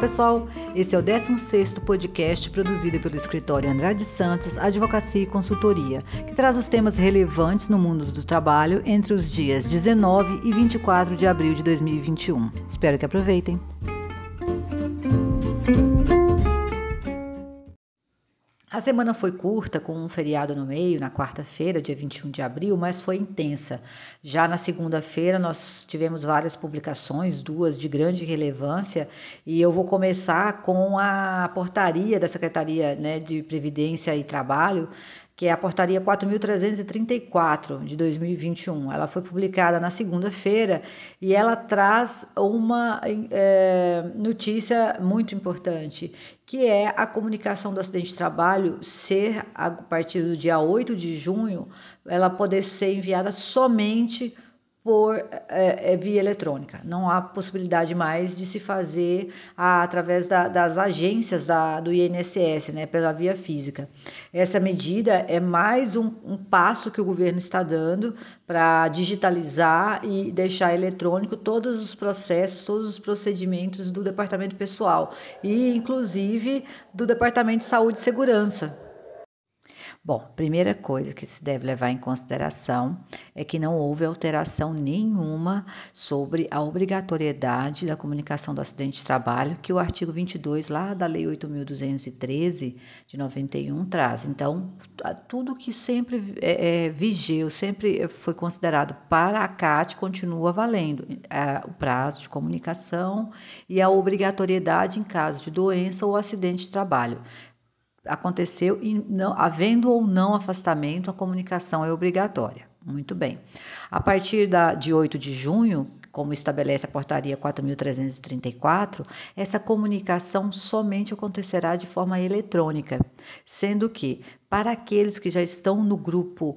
Pessoal, esse é o 16º podcast produzido pelo escritório Andrade Santos Advocacia e Consultoria, que traz os temas relevantes no mundo do trabalho entre os dias 19 e 24 de abril de 2021. Espero que aproveitem. A semana foi curta, com um feriado no meio, na quarta-feira, dia 21 de abril, mas foi intensa. Já na segunda-feira, nós tivemos várias publicações, duas de grande relevância, e eu vou começar com a portaria da Secretaria né, de Previdência e Trabalho, que é a portaria 4.334 de 2021. Ela foi publicada na segunda-feira e ela traz uma é, notícia muito importante, que é a comunicação do acidente de trabalho ser, a partir do dia 8 de junho, ela poder ser enviada somente por é, via eletrônica. Não há possibilidade mais de se fazer a, através da, das agências da, do INSS, né, pela via física. Essa medida é mais um, um passo que o governo está dando para digitalizar e deixar eletrônico todos os processos, todos os procedimentos do departamento pessoal e, inclusive, do departamento de saúde e segurança. Bom, primeira coisa que se deve levar em consideração é que não houve alteração nenhuma sobre a obrigatoriedade da comunicação do acidente de trabalho que o artigo 22 lá da Lei 8.213 de 91 traz. Então, tudo que sempre é, é, sempre foi considerado para a CAT continua valendo. É, o prazo de comunicação e a obrigatoriedade em caso de doença ou acidente de trabalho aconteceu e não, havendo ou não afastamento, a comunicação é obrigatória. Muito bem. A partir da, de 8 de junho, como estabelece a portaria 4.334, essa comunicação somente acontecerá de forma eletrônica, sendo que, para aqueles que já estão no grupo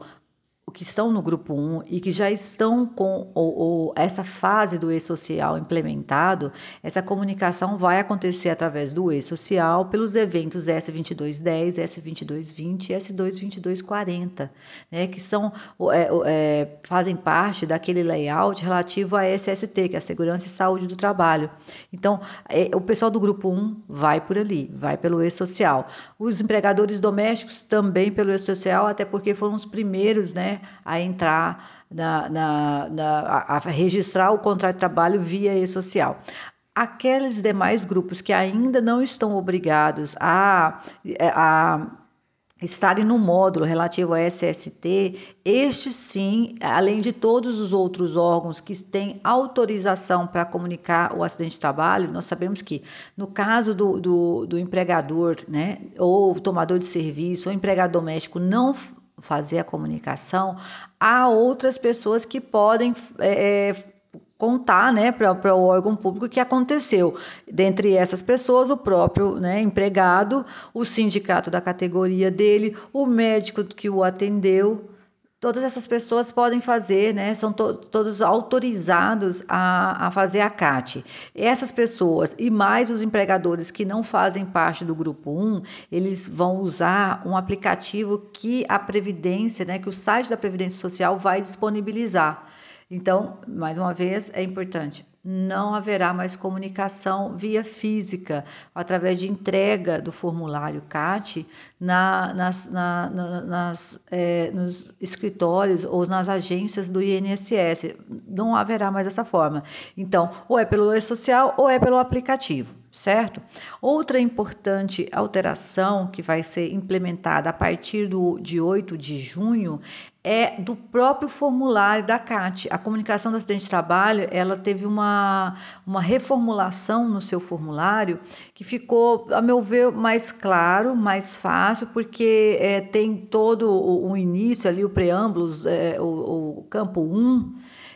que estão no grupo 1 e que já estão com o, o, essa fase do e-social implementado, essa comunicação vai acontecer através do e-social pelos eventos S2210, S2220 e S22240, né, que são, é, é, fazem parte daquele layout relativo à SST, que é a Segurança e Saúde do Trabalho. Então, é, o pessoal do grupo 1 vai por ali, vai pelo e-social. Os empregadores domésticos também pelo e-social, até porque foram os primeiros, né, a entrar na, na, na a, a, registrar o contrato de trabalho via e-social. Aqueles demais grupos que ainda não estão obrigados a, a estarem no módulo relativo ao SST, este sim, além de todos os outros órgãos que têm autorização para comunicar o acidente de trabalho, nós sabemos que no caso do, do, do empregador, né, ou tomador de serviço, ou empregado doméstico não fazer a comunicação, há outras pessoas que podem é, é contar né, para o órgão público o que aconteceu. Dentre essas pessoas, o próprio né, empregado, o sindicato da categoria dele, o médico que o atendeu, todas essas pessoas podem fazer, né? São to todos autorizados a, a fazer a CAT. Essas pessoas e mais os empregadores que não fazem parte do grupo 1, eles vão usar um aplicativo que a Previdência, né, que o site da Previdência Social vai disponibilizar. Então, mais uma vez, é importante não haverá mais comunicação via física, através de entrega do formulário CAT na, nas, na, na, nas, é, nos escritórios ou nas agências do INSS. Não haverá mais essa forma. Então, ou é pelo e-social ou é pelo aplicativo certo? Outra importante alteração que vai ser implementada a partir do, de 8 de junho é do próprio formulário da CAT. A comunicação do acidente de trabalho, ela teve uma, uma reformulação no seu formulário que ficou, a meu ver, mais claro, mais fácil, porque é, tem todo o, o, início ali, o preâmbulo, é, o, o, campo 1,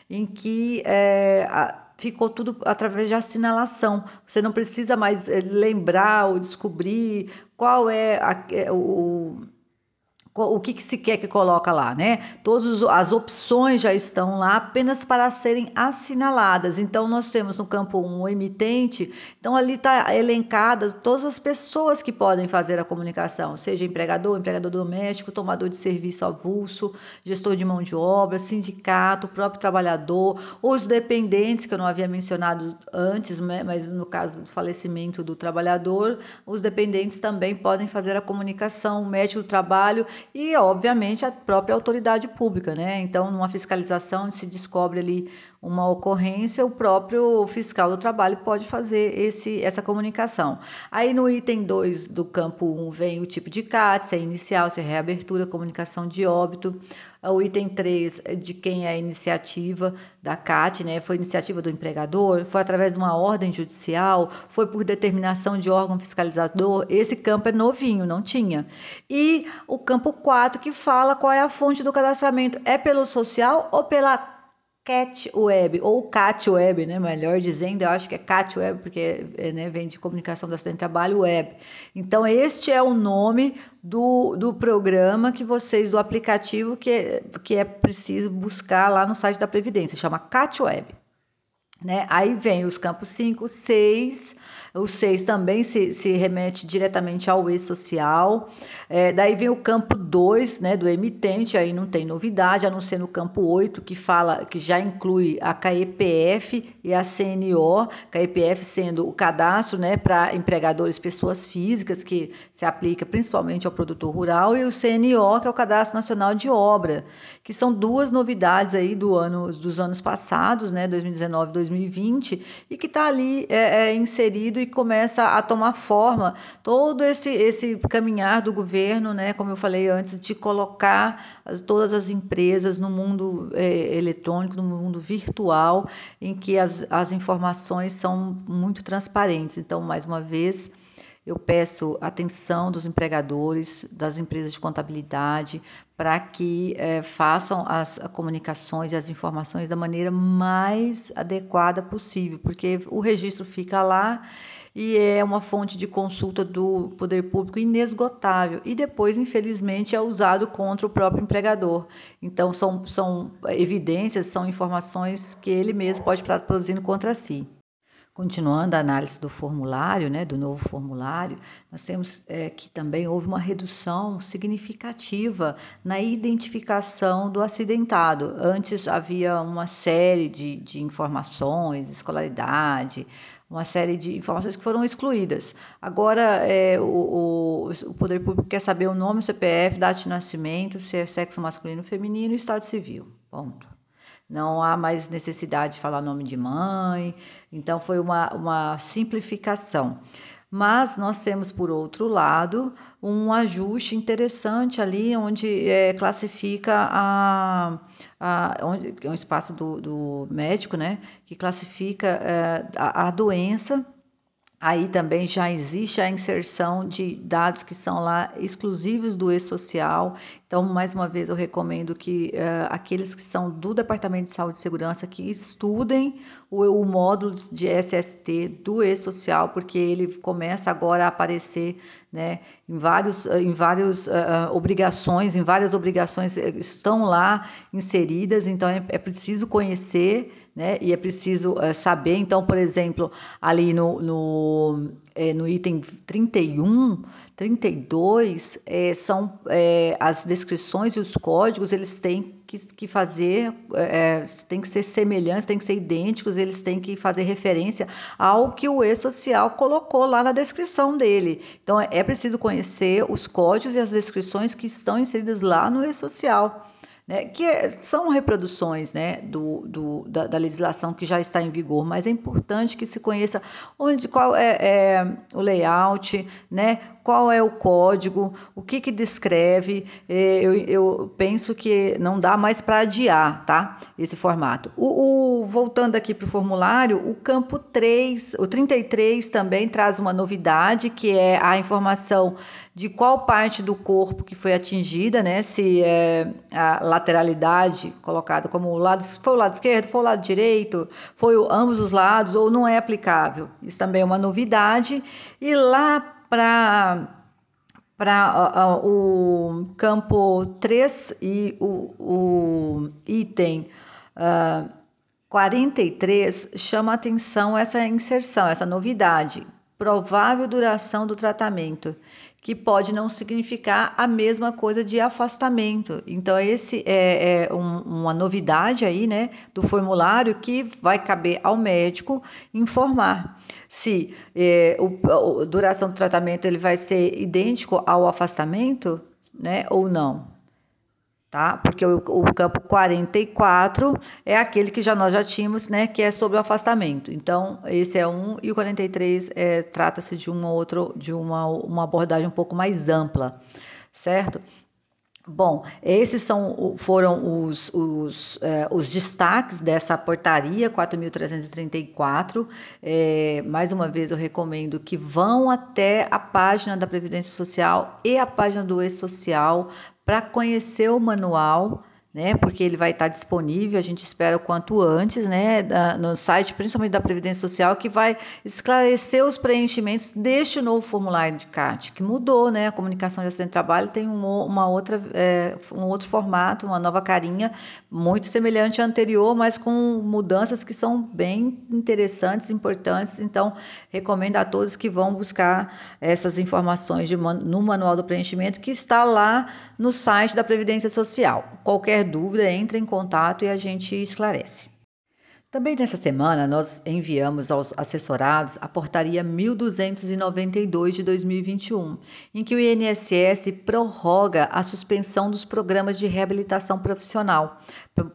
em que é, a, ficou tudo através de assinalação. Você não precisa mais eh, lembrar ou descobrir qual é a, eh, o o que, que, se quer que coloca lá, né? Todas as opções já estão lá apenas para serem assinaladas. Então, nós temos no campo 1 o emitente, então ali está elencada todas as pessoas que podem fazer a comunicação, seja empregador, empregador doméstico, tomador de serviço avulso, gestor de mão de obra, sindicato, próprio trabalhador, os dependentes, que eu não havia mencionado antes, né? mas no caso do falecimento do trabalhador, os dependentes também podem fazer a comunicação, o médico do trabalho e, obviamente, a própria autoridade pública, né? Então, numa fiscalização, se descobre ali uma ocorrência, o próprio fiscal do trabalho pode fazer esse, essa comunicação. Aí no item 2 do campo 1 um, vem o tipo de CAT, se é inicial, se é reabertura, comunicação de óbito. O item 3 é de quem é a iniciativa da CAT, né? Foi iniciativa do empregador, foi através de uma ordem judicial, foi por determinação de órgão fiscalizador. Esse campo é novinho, não tinha. E o campo 4 que fala qual é a fonte do cadastramento, é pelo social ou pela Cat Web, ou Cat Web, né, melhor dizendo, eu acho que é Cat Web, porque é, né, vem de comunicação da acidente de trabalho web. Então, este é o nome do, do programa que vocês, do aplicativo que, que é preciso buscar lá no site da Previdência, chama Cat Web. Né? Aí vem os campos 5, 6, o 6 também se, se remete diretamente ao e-social. É, daí vem o campo 2, né, do emitente, aí não tem novidade, a não ser no campo 8, que fala que já inclui a KEPF e a CNO, KEPF sendo o cadastro né, para empregadores pessoas físicas, que se aplica principalmente ao produtor rural, e o CNO, que é o Cadastro Nacional de Obra, que são duas novidades aí do ano, dos anos passados, né, 2019 e 2020, e que está ali é, é, inserido e começa a tomar forma todo esse, esse caminhar do governo, né, como eu falei antes, de colocar as, todas as empresas no mundo é, eletrônico, no mundo virtual, em que as, as informações são muito transparentes. Então, mais uma vez, eu peço atenção dos empregadores, das empresas de contabilidade, para que é, façam as comunicações e as informações da maneira mais adequada possível, porque o registro fica lá e é uma fonte de consulta do poder público inesgotável e depois, infelizmente, é usado contra o próprio empregador. Então, são, são evidências, são informações que ele mesmo pode estar produzindo contra si. Continuando a análise do formulário, né, do novo formulário, nós temos é, que também houve uma redução significativa na identificação do acidentado. Antes havia uma série de, de informações, escolaridade, uma série de informações que foram excluídas. Agora, é, o, o, Poder Público quer saber o nome, o CPF, data de nascimento, se é sexo masculino ou feminino e estado civil. Ponto. Não há mais necessidade de falar nome de mãe, então foi uma, uma simplificação. Mas nós temos, por outro lado, um ajuste interessante ali, onde é, classifica a, a onde, é um espaço do, do médico, né, que classifica é, a, a doença Aí também já existe a inserção de dados que são lá exclusivos do e-social. Então, mais uma vez, eu recomendo que uh, aqueles que são do Departamento de Saúde e Segurança que estudem o, o módulo de SST do e-social, porque ele começa agora a aparecer né, em vários, em várias uh, obrigações, em várias obrigações estão lá inseridas, então é, é preciso conhecer né? E é preciso uh, saber, então, por exemplo, ali no, no, é, no item 31, 32, é, são é, as descrições e os códigos, eles têm que, que fazer, é, têm que ser semelhantes, têm que ser idênticos, eles têm que fazer referência ao que o e-social colocou lá na descrição dele. Então, é preciso conhecer os códigos e as descrições que estão inseridas lá no e-social né, que é, são reproduções né, do, do da, da, legislação que já está em vigor, mas é importante que se conheça onde, qual é, é o layout, né, qual é o código, o que, que descreve. É, eu, eu penso que não dá mais para adiar tá, esse formato. O, o voltando aqui para o formulário, o campo 3, o 33 também traz uma novidade, que é a informação de qual parte do corpo que foi atingida, né? Se é a lateralidade colocada como o lado, foi o lado esquerdo, foi o lado direito, foi o, ambos os lados ou não é aplicável. Isso também é uma novidade. E lá para para o campo 3 e o, o item uh, 43 chama atenção essa inserção, essa novidade, provável duração do tratamento, que pode não significar a mesma coisa de afastamento. Então, esse é, é um, uma novidade aí, né, do formulário que vai caber ao médico informar se é, o, a duração do tratamento ele vai ser idêntico ao afastamento, né, ou não tá? Porque o, o, campo 44 é aquele que já nós já tínhamos, né, que é sobre o afastamento. Então, esse é um e o 43 é, trata-se de uma outra de uma, uma abordagem um pouco mais ampla, certo? Bom, esses são, foram os, os, é, os destaques dessa portaria 4.334. É, mais uma vez, eu recomendo que vão até a página da Previdência Social e a página do E-Social para conhecer o manual né? Porque ele vai estar disponível, a gente espera o quanto antes, né? no site, principalmente da Previdência Social, que vai esclarecer os preenchimentos deste novo formulário de CAT, que mudou, né? A comunicação de acidente de trabalho tem um, uma outra, é, um outro formato, uma nova carinha, muito semelhante ao anterior, mas com mudanças que são bem interessantes, importantes. Então, recomendo a todos que vão buscar essas informações de, no manual do preenchimento que está lá no site da Previdência Social. Qualquer dúvida, entre em contato e a gente esclarece. Também nessa semana, nós enviamos aos assessorados a portaria 1292 de 2021, em que o INSS prorroga a suspensão dos programas de reabilitação profissional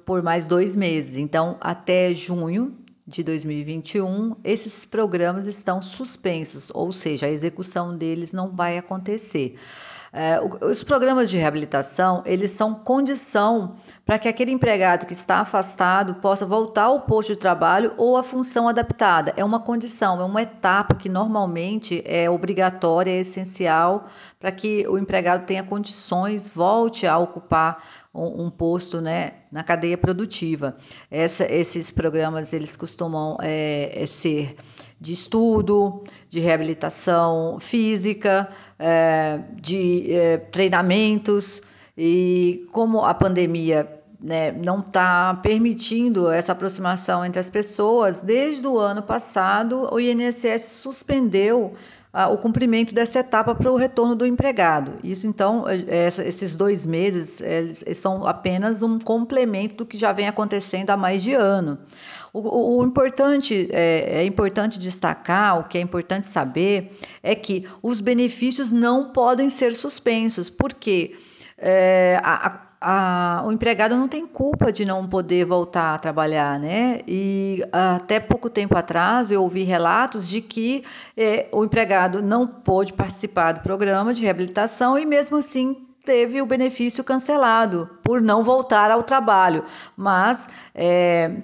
por mais dois meses. Então, até junho de 2021, esses programas estão suspensos, ou seja, a execução deles não vai acontecer. É, os programas de reabilitação, eles são condição para que aquele empregado que está afastado possa voltar ao posto de trabalho ou à função adaptada. É uma condição, é uma etapa que normalmente é obrigatória, é essencial para que o empregado tenha condições, volte a ocupar um, um posto né, na cadeia produtiva. Essa, esses programas eles costumam é, é ser de estudo, de reabilitação física, é, de é, treinamentos, e como a pandemia né, não está permitindo essa aproximação entre as pessoas, desde o ano passado o INSS suspendeu o cumprimento dessa etapa para o retorno do empregado. Isso, então, é, esses dois meses são apenas um complemento do que já vem acontecendo há mais de ano. O, o importante é, é, importante destacar, o que é importante saber é que os benefícios não podem ser suspensos, porque é, a, a, o empregado não tem culpa de não poder voltar a trabalhar, né? E até pouco tempo atrás eu ouvi relatos de que é, o empregado não pôde participar do programa de reabilitação e mesmo assim teve o benefício cancelado por não voltar ao trabalho. Mas é,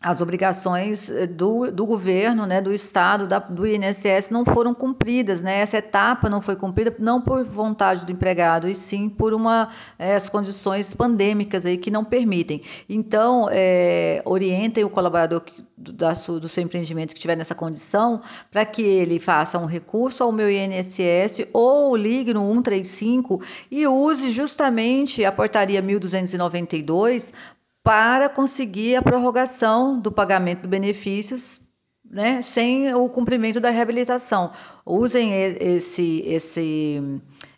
as obrigações eh, do, do governo, né, do Estado, da, do INSS não foram cumpridas, né? Essa etapa não foi cumprida não por vontade do empregado, e sim por uma é, as condições pandêmicas aí que não permitem. Então, é, orientem o colaborador da do seu empreendimento que estiver nessa condição para que ele faça um recurso ao meu INSS ou ligue no 135 e use justamente a portaria 1292 para conseguir a prorrogação do pagamento de benefícios né, sem o cumprimento da reabilitação. Usem esse, esse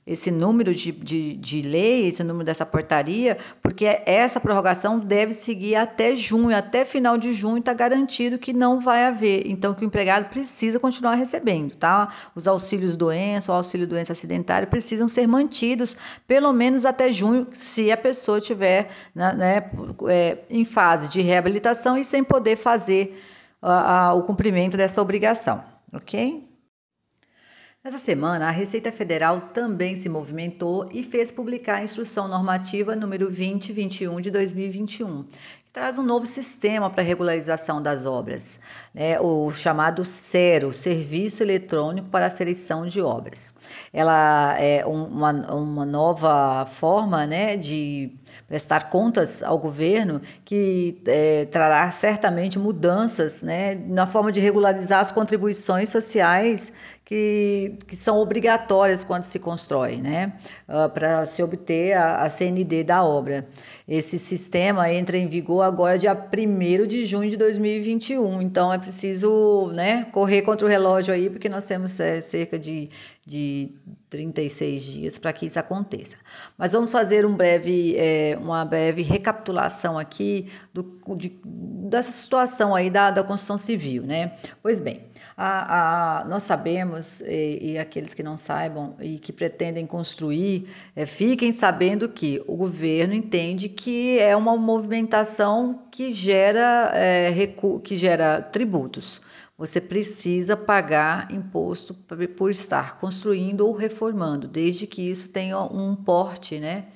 esse número de, de, de lei, esse número dessa portaria, porque essa prorrogação deve seguir até junho, até final de junho está garantido que não vai haver, então que o empregado precisa continuar recebendo, tá? Os auxílios doença, o auxílio doença acidentária precisam ser mantidos pelo menos até junho, se a pessoa estiver né, né, é, em fase de reabilitação e sem poder fazer uh, uh, o cumprimento dessa obrigação, ok? Nessa semana, a Receita Federal também se movimentou e fez publicar a Instrução Normativa número 2021 de 2021, traz um novo sistema para regularização das obras, né, o chamado SERO, Serviço Eletrônico para Aferição de Obras. Ela é uma, uma nova forma né, de prestar contas ao governo que é, trará certamente mudanças né, na forma de regularizar as contribuições sociais que, que são obrigatórias quando se constrói, né, uh, para se obter a, a CND da obra. Esse sistema entra em vigor agora dia 1 de junho de 2021, então é preciso né, correr contra o relógio aí, porque nós temos é, cerca de, de 36 dias para que isso aconteça. Mas vamos fazer um breve, é, uma breve recapitulação aqui do, de, dessa situação aí da, da construção civil, né? Pois bem, a, a, nós sabemos, e, e, aqueles que não saibam e que pretendem construir, é, fiquem sabendo que o governo entende que é uma movimentação que gera, é, que gera tributos. Você precisa pagar imposto por estar construindo ou reformando, desde que isso tenha um porte, né?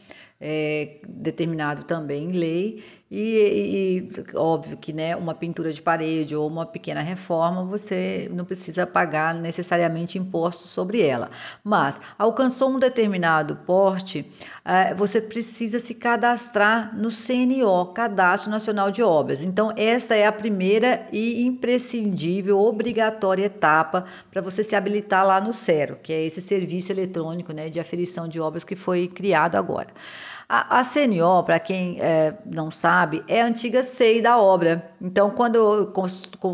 É, determinado também em lei e, e, óbvio que né, uma pintura de parede ou uma pequena reforma você não precisa pagar necessariamente imposto sobre ela. Mas alcançou um determinado porte, eh, você precisa se cadastrar no CNO, Cadastro Nacional de Obras. Então, esta é a primeira e imprescindível, obrigatória etapa para você se habilitar lá no CERO, que é esse serviço eletrônico né, de aferição de obras que foi criado agora. A, a CNO, para quem é, não sabe, é a antiga SEI da obra. Então, quando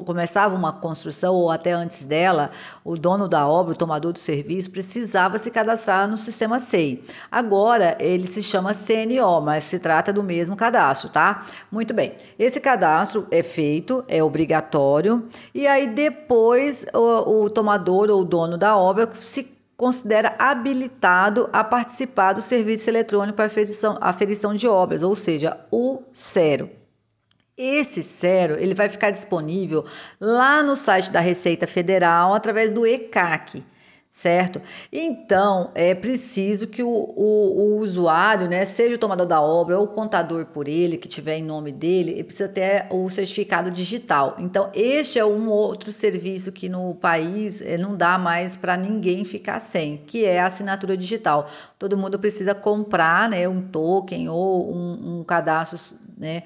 começava uma construção, ou até antes dela, o dono da obra, o tomador do serviço, precisava se cadastrar no sistema SEI. Agora, ele se chama CNO, mas se trata do mesmo cadastro, tá? Muito bem. Esse cadastro é feito, é obrigatório, e aí depois o, o tomador ou o dono da obra se considera habilitado a participar do serviço eletrônico para aferição, aferição de obras, ou seja, o CERO. Esse CERO ele vai ficar disponível lá no site da Receita Federal através do ECAC certo? Então, é preciso que o, o, o, usuário, né, seja o tomador da obra ou o contador por ele, que tiver em nome dele, ele precisa ter o certificado digital. Então, este é um outro serviço que no país eh, não dá mais para ninguém ficar sem, que é a assinatura digital. Todo mundo precisa comprar, né, um token ou um, um cadastro, né,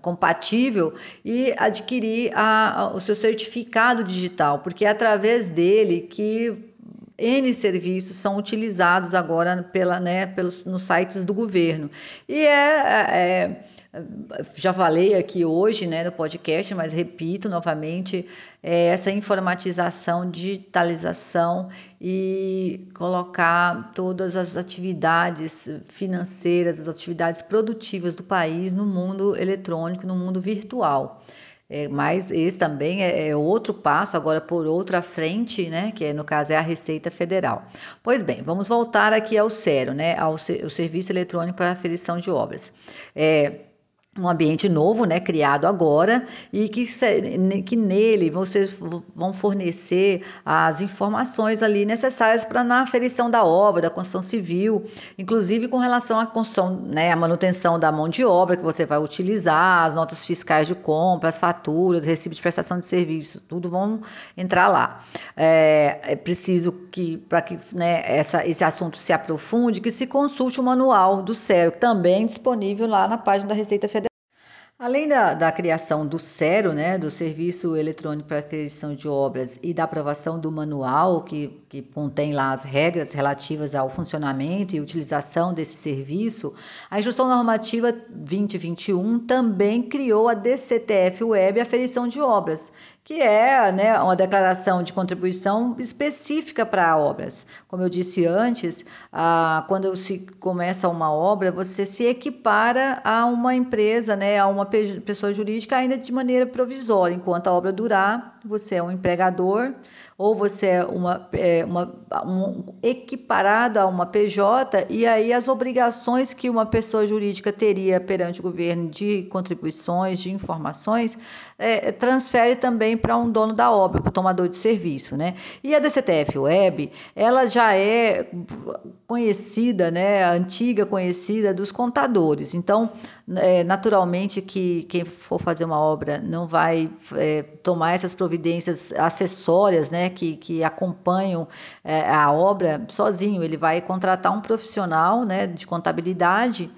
compatível e adquirir a, a, o seu certificado digital, porque é através dele que N serviços são utilizados agora pela, né, pelos, nos sites do governo. E é, é, já falei aqui hoje né, no podcast, mas repito novamente, é essa informatização, digitalização e colocar todas as atividades financeiras, as atividades produtivas do país no mundo eletrônico, no mundo virtual. É, mas esse também é, é, outro passo, agora por outra frente, né? Que é, no caso é a Receita Federal. Pois bem, vamos voltar aqui ao sério, né? Ao, ao Serviço Eletrônico para Aferição de Obras. É, um ambiente novo, né, criado agora, e que, que nele vocês vão fornecer as informações ali necessárias para na aferição da obra, da construção civil, inclusive com relação à construção, né, a manutenção da mão de obra que você vai utilizar, as notas fiscais de compra, as faturas, recibos de prestação de serviço, tudo vão entrar lá. É, é preciso que, para que né, essa, esse assunto se aprofunde, que se consulte o manual do CERO, também disponível lá na página da Receita Federal. Além da, da, criação do SERO, né, do Serviço Eletrônico para Aquisição de Obras, e da aprovação do manual, que, que contém lá as regras relativas ao funcionamento e utilização desse serviço, a Instrução Normativa 2021 também criou a DCTF Web Aferição de Obras, que é né, uma declaração de contribuição específica para obras. Como eu disse antes, ah, quando se começa uma obra, você se equipara a uma empresa, né, a uma pessoa jurídica ainda de maneira provisória. Enquanto a obra durar, você é um empregador ou você é uma, é, uma um, equiparado a uma PJ, e aí as obrigações que uma pessoa jurídica teria perante o governo de contribuições, de informações, é, transfere também também para um dono da obra, para o tomador de serviço, né? E a DCTF Web, ela já é conhecida, né, antiga conhecida dos contadores. Então, é, naturalmente que quem for fazer uma obra não vai é, tomar essas providências acessórias, né, que, que acompanham é, a obra sozinho. Ele vai contratar um profissional, né, de contabilidade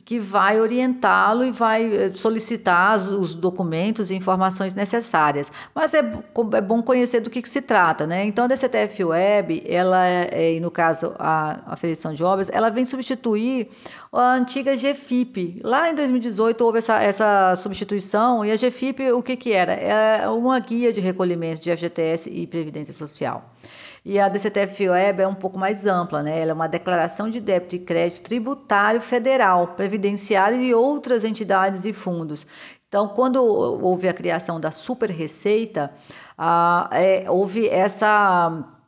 que vai orientá-lo e vai eh, solicitar os documentos e informações necessárias. Mas é, é bom conhecer do que, que, se trata, né? Então, a DCTF Web, ela, é, é, e no caso a aferição de obras, ela vem substituir a antiga GFIP. Lá em 2018 houve essa, essa substituição e a GFIP, o que, que era? É uma guia de recolhimento de FGTS e Previdência Social. E a DCTF Web é um pouco mais ampla, né? Ela é uma declaração de débito e crédito tributário federal, previdenciário e outras entidades e fundos. Então, quando houve a criação da super receita, ah, é, houve essa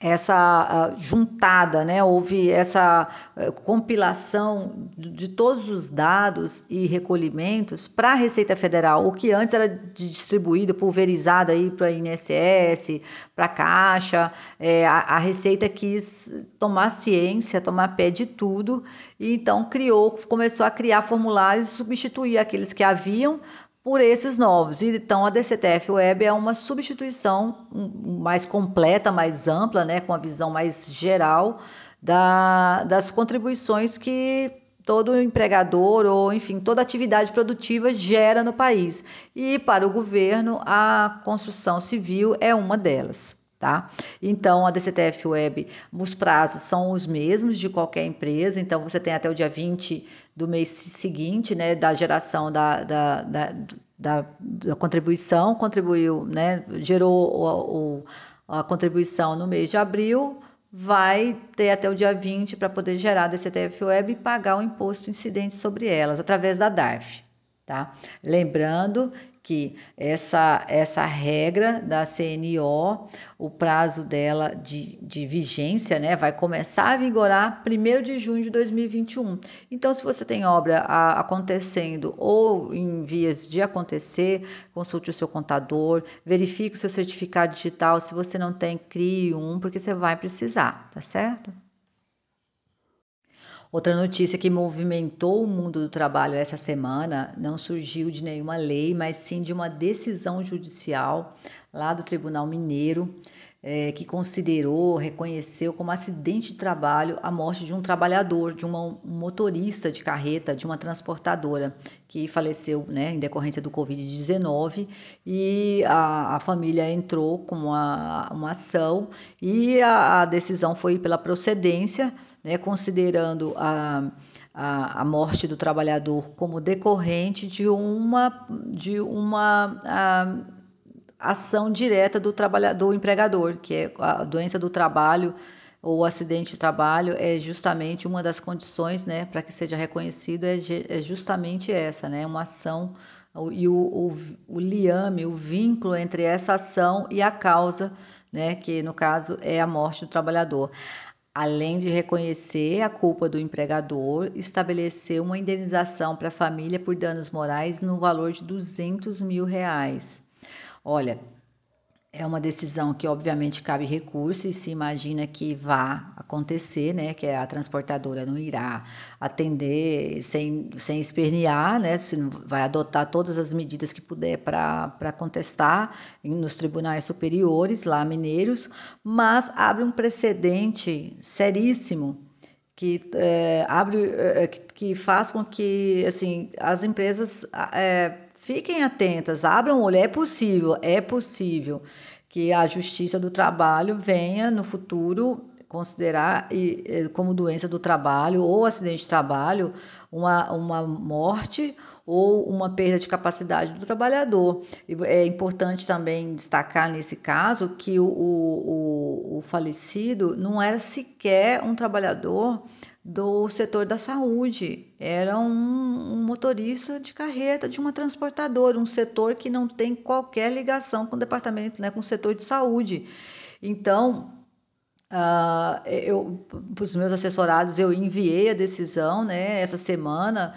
essa uh, juntada, né? houve essa uh, compilação de, de, todos os dados e recolhimentos para a Receita Federal, o que antes era distribuído, pulverizado aí para a INSS, para a Caixa, é, a, a, Receita quis tomar ciência, tomar pé de tudo, e então criou, começou a criar formulários e substituir aqueles que haviam por esses novos. Então, a DCTF Web é uma substituição mais completa, mais ampla, né, com a visão mais geral da, das contribuições que todo empregador ou, enfim, toda atividade produtiva gera no país. E para o governo, a construção civil é uma delas. Tá? Então, a DCTF Web, os prazos são os mesmos de qualquer empresa, então você tem até o dia 20 do mês seguinte, né, da geração da, da, da, da, da contribuição, contribuiu, né, gerou o, o, a contribuição no mês de abril, vai ter até o dia 20 para poder gerar a DCTF Web e pagar o imposto incidente sobre elas, através da DARF. Tá? Lembrando que essa, essa regra da CNO, o prazo dela de, de vigência, né, vai começar a vigorar 1 de junho de 2021. Então, se você tem obra a, acontecendo ou em vias de acontecer, consulte o seu contador, verifique o seu certificado digital. Se você não tem, crie um, porque você vai precisar, tá certo? Outra notícia que movimentou o mundo do trabalho essa semana não surgiu de nenhuma lei, mas sim de uma decisão judicial lá do Tribunal Mineiro, é, que considerou, reconheceu como acidente de trabalho a morte de um trabalhador, de uma, um motorista de carreta, de uma transportadora, que faleceu né, em decorrência do Covid-19 e a, a, família entrou com uma, uma ação e a, a decisão foi pela procedência né, considerando a, a, a, morte do trabalhador como decorrente de uma, de uma a, ação direta do trabalhador, do empregador, que é a doença do trabalho ou acidente de trabalho é justamente uma das condições, né, para que seja reconhecido é, é, justamente essa, né, uma ação e o, o, o liame, o vínculo entre essa ação e a causa, né, que no caso é a morte do trabalhador além de reconhecer a culpa do empregador, estabeleceu uma indenização para a família por danos morais no valor de 200 mil reais. Olha, é uma decisão que obviamente cabe recurso e se imagina que vá acontecer, né, que a transportadora não irá atender sem, sem espernear, né, se vai adotar todas as medidas que puder para contestar nos tribunais superiores lá mineiros, mas abre um precedente seríssimo que é, abre é, que, que faz com que assim as empresas é, Fiquem atentas, abram o olho, é possível, é possível que a Justiça do Trabalho venha no futuro considerar como doença do trabalho ou acidente de trabalho uma, uma morte ou uma perda de capacidade do trabalhador. É importante também destacar nesse caso que o, o, o falecido não era sequer um trabalhador do setor da saúde. Era um, um, motorista de carreta de uma transportadora, um setor que não tem qualquer ligação com o departamento, né, com o setor de saúde. Então, uh, eu, para os meus assessorados, eu enviei a decisão né, essa semana.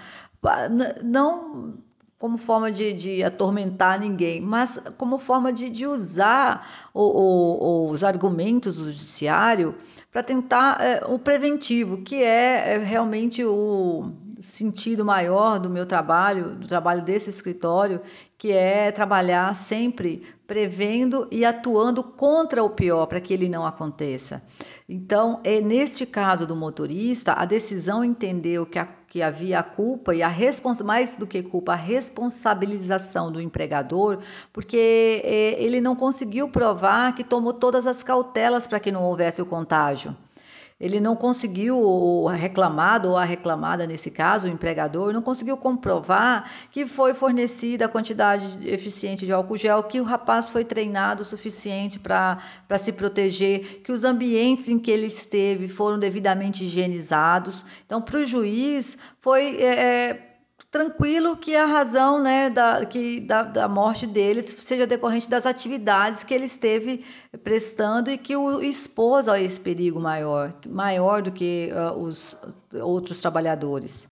Não como forma de, de atormentar ninguém, mas como forma de, de usar o, o, os argumentos do judiciário para tentar é, o preventivo, que é, é realmente o sentido maior do meu trabalho, do trabalho desse escritório, que é trabalhar sempre prevendo e atuando contra o pior para que ele não aconteça. Então, é neste caso do motorista, a decisão entendeu que, a, que havia a culpa e a mais do que culpa, a responsabilização do empregador, porque é, ele não conseguiu provar que tomou todas as cautelas para que não houvesse o contágio ele não conseguiu, o reclamado ou a reclamada, nesse caso, o empregador, não conseguiu comprovar que foi fornecida a quantidade eficiente de álcool gel, que o rapaz foi treinado o suficiente para se proteger, que os ambientes em que ele esteve foram devidamente higienizados. Então, para o juiz, foi. É, tranquilo que a razão né, da, que, da, da morte dele seja decorrente das atividades que ele esteve prestando e que o expôs a esse perigo maior, maior do que uh, os outros trabalhadores.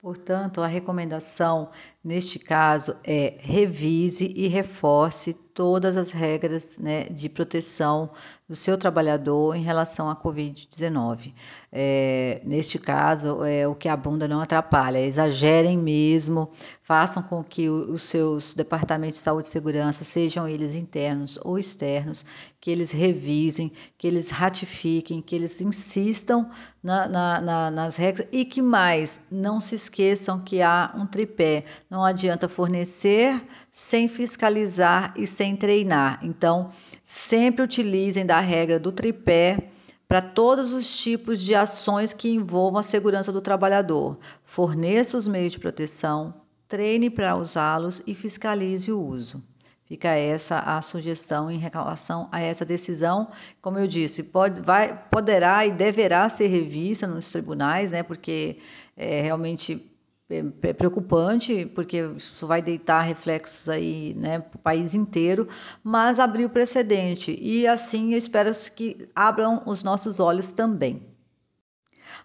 Portanto, a recomendação neste caso é revise e reforce todas as regras né, de proteção do seu trabalhador em relação à Covid-19. É, neste caso, é o que a bunda não atrapalha, exagerem mesmo, façam com que os seus departamentos de saúde e segurança, sejam eles internos ou externos, que eles revisem, que eles ratifiquem, que eles insistam na, na, na, nas regras e que mais, não se esqueçam que há um tripé, não adianta fornecer sem fiscalizar e sem treinar. Então, sempre utilizem da regra do tripé para todos os tipos de ações que envolvam a segurança do trabalhador. Forneça os meios de proteção, treine para usá-los e fiscalize o uso. Fica essa a sugestão em relação a essa decisão. Como eu disse, pode, vai, poderá e deverá ser revista nos tribunais, né, porque é, realmente é, é preocupante, porque isso vai deitar reflexos aí né, para o país inteiro, mas abriu precedente. E assim eu espero que abram os nossos olhos também.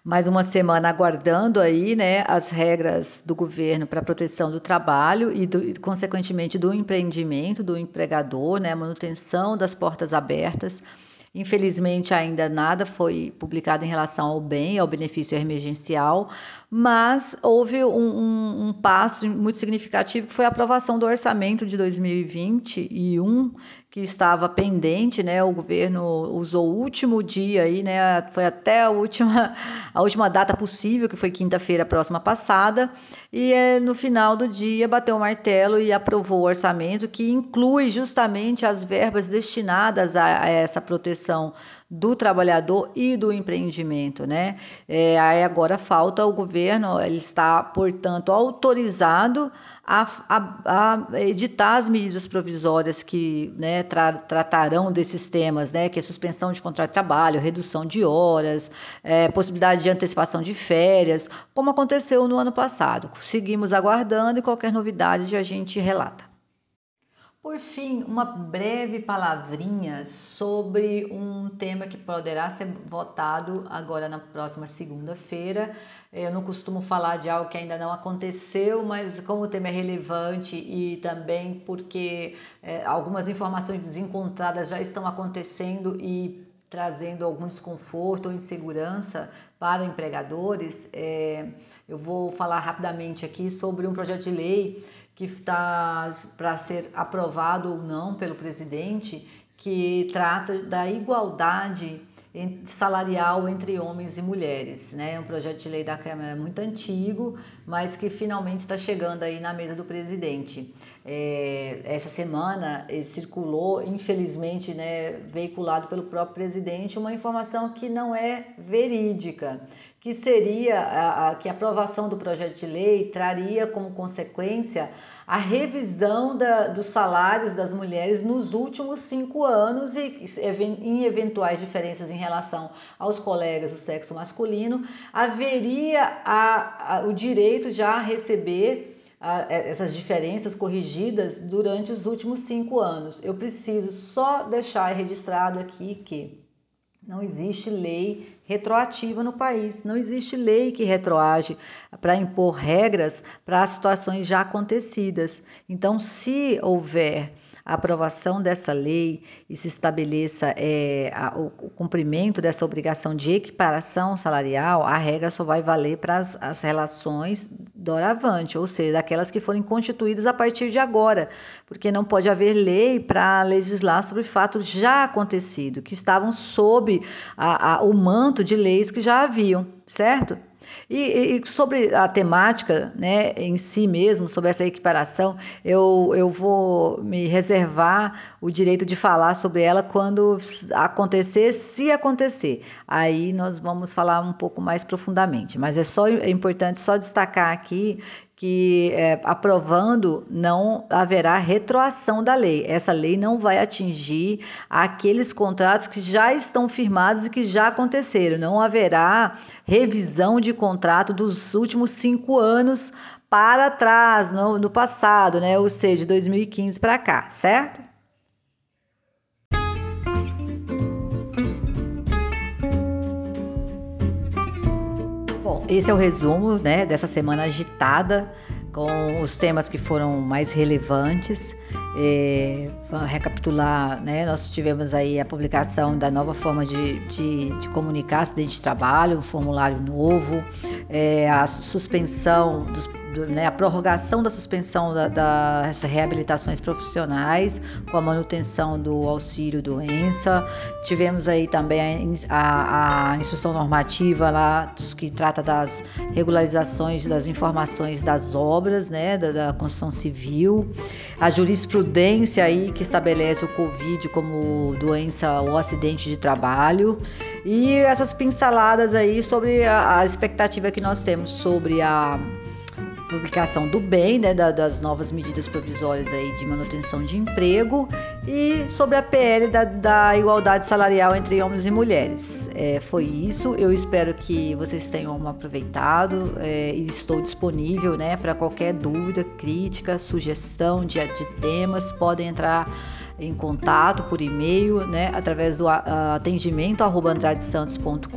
Mais uma semana aguardando aí né, as regras do governo para a proteção do trabalho e, do, consequentemente, do empreendimento, do empregador, né, manutenção das portas abertas. Infelizmente, ainda nada foi publicado em relação ao bem, ao benefício emergencial, mas houve um, um, um, passo muito significativo que foi a aprovação do orçamento de 2021, que estava pendente, né? O governo usou o último dia aí, né? Foi até a última, a última data possível, que foi quinta-feira próxima passada, e é, no final do dia bateu o martelo e aprovou o orçamento que inclui justamente as verbas destinadas a, a essa proteção do trabalhador e do empreendimento, né? É, aí agora falta o governo, ele está, portanto, autorizado a, a, a editar as medidas provisórias que né, tra, tratarão desses temas, né? Que é suspensão de contrato de trabalho, redução de horas, é, possibilidade de antecipação de férias, como aconteceu no ano passado. Seguimos aguardando e qualquer novidade a gente relata. Por fim, uma breve palavrinha sobre um tema que poderá ser votado agora na próxima segunda-feira. Eu não costumo falar de algo que ainda não aconteceu, mas como o tema é relevante e também porque é, algumas informações desencontradas já estão acontecendo e trazendo algum desconforto ou insegurança para empregadores, é, eu vou falar rapidamente aqui sobre um projeto de lei que está para ser aprovado ou não pelo presidente, que trata da igualdade salarial entre homens e mulheres. Né? É um projeto de lei da Câmara muito antigo, mas que finalmente está chegando aí na mesa do presidente. É, essa semana circulou, infelizmente, né, veiculado pelo próprio presidente, uma informação que não é verídica, que seria a, a, que a aprovação do projeto de lei traria como consequência a revisão da, dos salários das mulheres nos últimos cinco anos e em eventuais diferenças em relação aos colegas do sexo masculino, haveria a, a, o direito já a receber essas diferenças corrigidas durante os últimos cinco anos. Eu preciso só deixar registrado aqui que Não existe lei retroativa no país, não existe lei que retroage para impor regras para situações já acontecidas. Então, se houver a aprovação dessa lei e se estabeleça é, a, o, o, cumprimento dessa obrigação de equiparação salarial, a regra só vai valer para as, relações doravante, ou seja, aquelas que forem constituídas a partir de agora, porque não pode haver lei para legislar sobre fatos já acontecidos, que estavam sob a, a, o manto de leis que já haviam, certo? E, e, sobre a temática né, em si mesmo, sobre essa equiparação, eu, eu vou me reservar o direito de falar sobre ela quando acontecer, se acontecer. Aí nós vamos falar um pouco mais profundamente. Mas é só é importante só destacar aqui que é, aprovando não haverá retroação da lei. Essa lei não vai atingir aqueles contratos que já estão firmados e que já aconteceram. Não haverá revisão de contrato dos últimos cinco anos para trás, no, no passado, né? Ou seja, de 2015 para cá, certo? Esse é o resumo né, dessa semana agitada, com os temas que foram mais relevantes. É, recapitular, né, nós tivemos aí a publicação da nova forma de, de, de comunicar acidente de trabalho, um formulário novo, é, a suspensão dos do, né, a prorrogação da suspensão da, das reabilitações profissionais com a manutenção do auxílio doença. Tivemos aí também a, a, instrução normativa lá que trata das regularizações das informações das obras, né, da, da construção civil. A jurisprudência aí que estabelece o Covid como doença ou acidente de trabalho. E essas pinceladas aí sobre a, a expectativa que nós temos sobre a publicação do bem, né, das novas medidas provisórias aí de manutenção de emprego e sobre a PL da, da igualdade salarial entre homens e mulheres. É, foi isso. Eu espero que vocês tenham aproveitado é, e estou disponível, né, para qualquer dúvida, crítica, sugestão de, de temas. Podem entrar em contato por e-mail, né, através do atendimento arroba andradesantos.com.br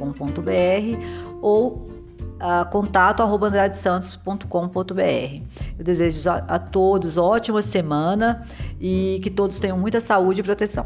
ou uh, contato arroba andradesantos.com.br. Eu desejo a todos ótima semana e que todos tenham muita saúde e proteção.